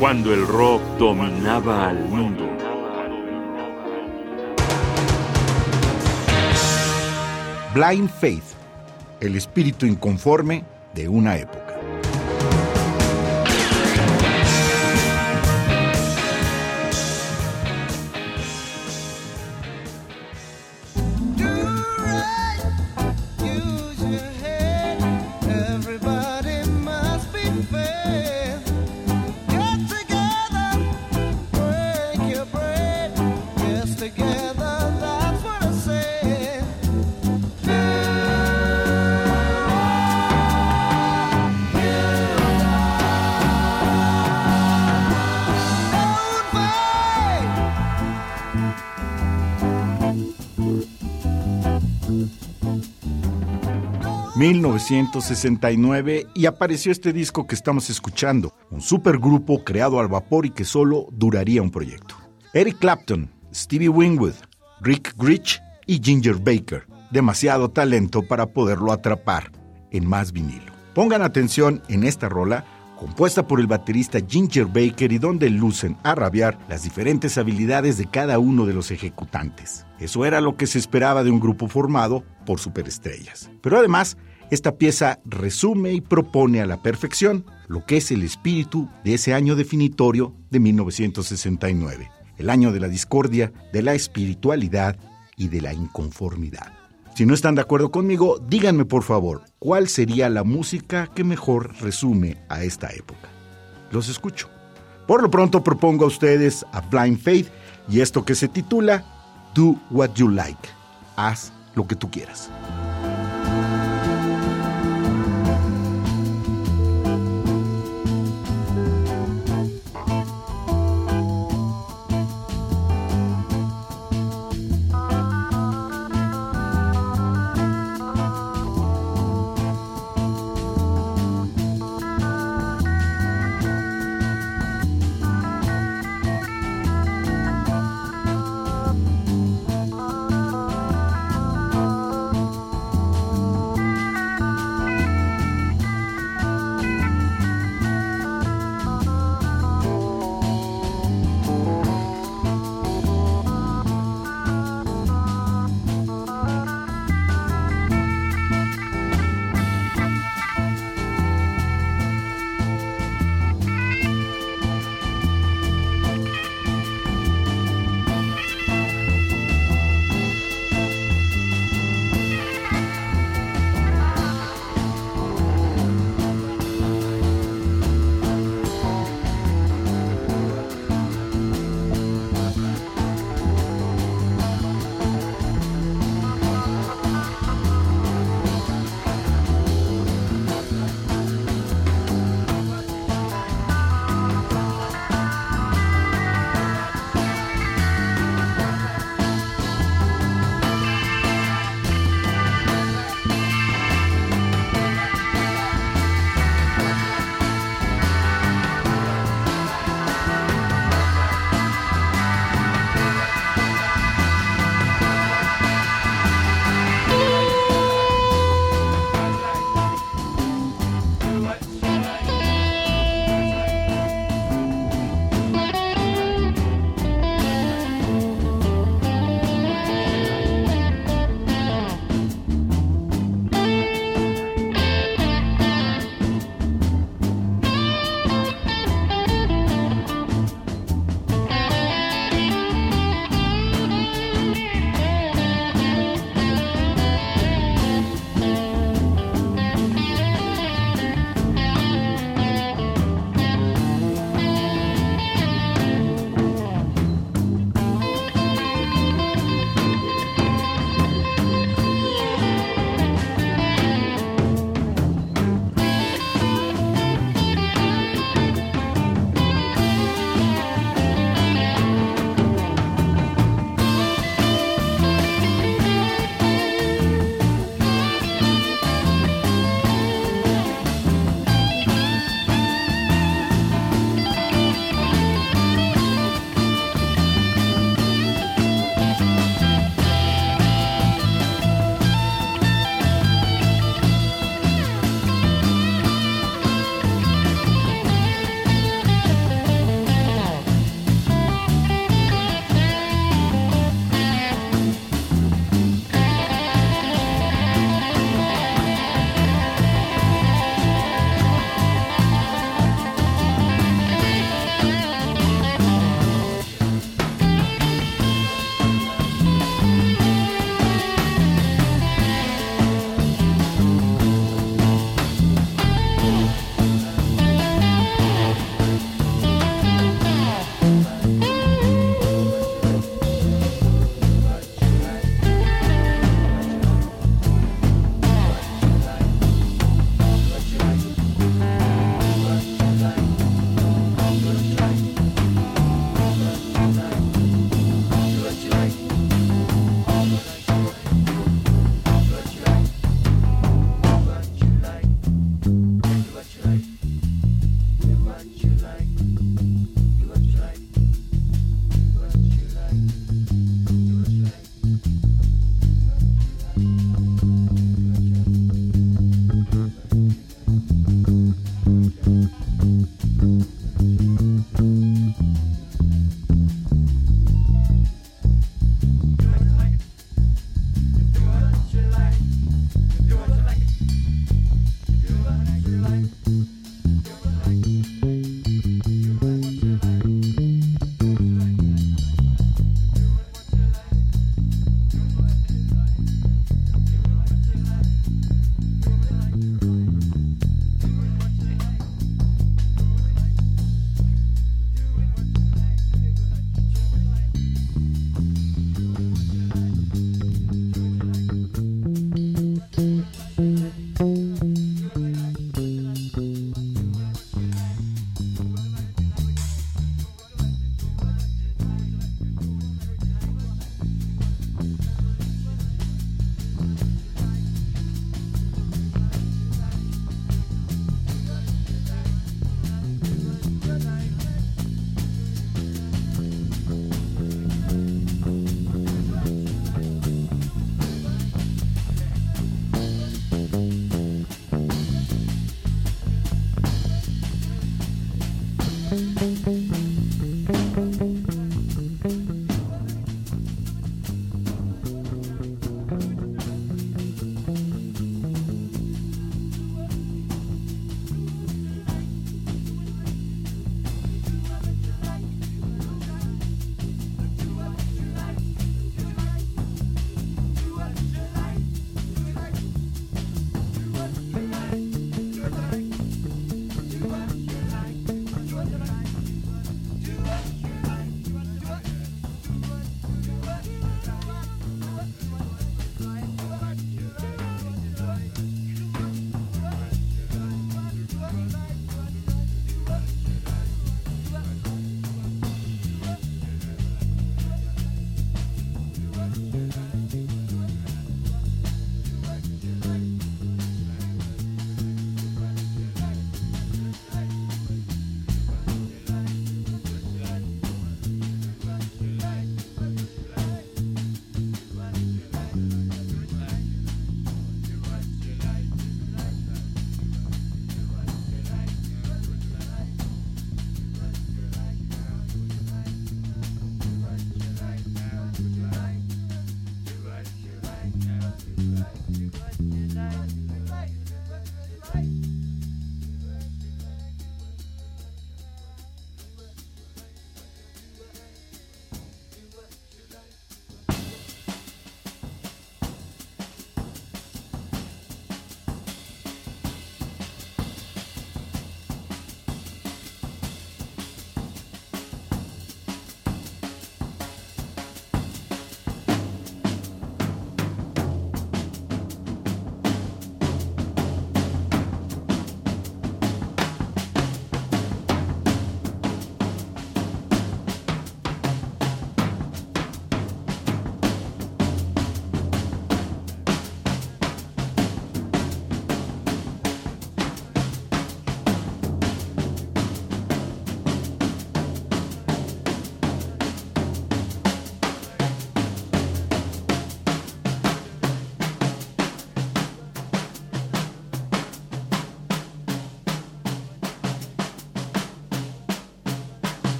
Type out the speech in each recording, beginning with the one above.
cuando el rock dominaba al mundo. Blind Faith, el espíritu inconforme de una época. ...1969... y apareció este disco que estamos escuchando... ...un supergrupo creado al vapor y que solo duraría un proyecto. Eric Clapton, Stevie Wingwood, Rick Grich y Ginger Baker. Demasiado talento para poderlo atrapar en más vinilo. Pongan atención en esta rola compuesta por el baterista Ginger Baker y donde lucen a rabiar las diferentes habilidades de cada uno de los ejecutantes. Eso era lo que se esperaba de un grupo formado por superestrellas. Pero además, esta pieza resume y propone a la perfección lo que es el espíritu de ese año definitorio de 1969, el año de la discordia, de la espiritualidad y de la inconformidad. Si no están de acuerdo conmigo, díganme por favor, ¿cuál sería la música que mejor resume a esta época? Los escucho. Por lo pronto propongo a ustedes a Blind Faith y esto que se titula Do What You Like. Haz lo que tú quieras.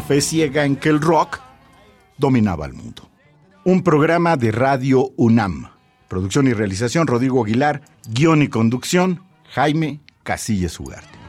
Fe ciega en que el rock dominaba el mundo. Un programa de Radio UNAM. Producción y realización Rodrigo Aguilar, guion y conducción Jaime Casillas Ugarte.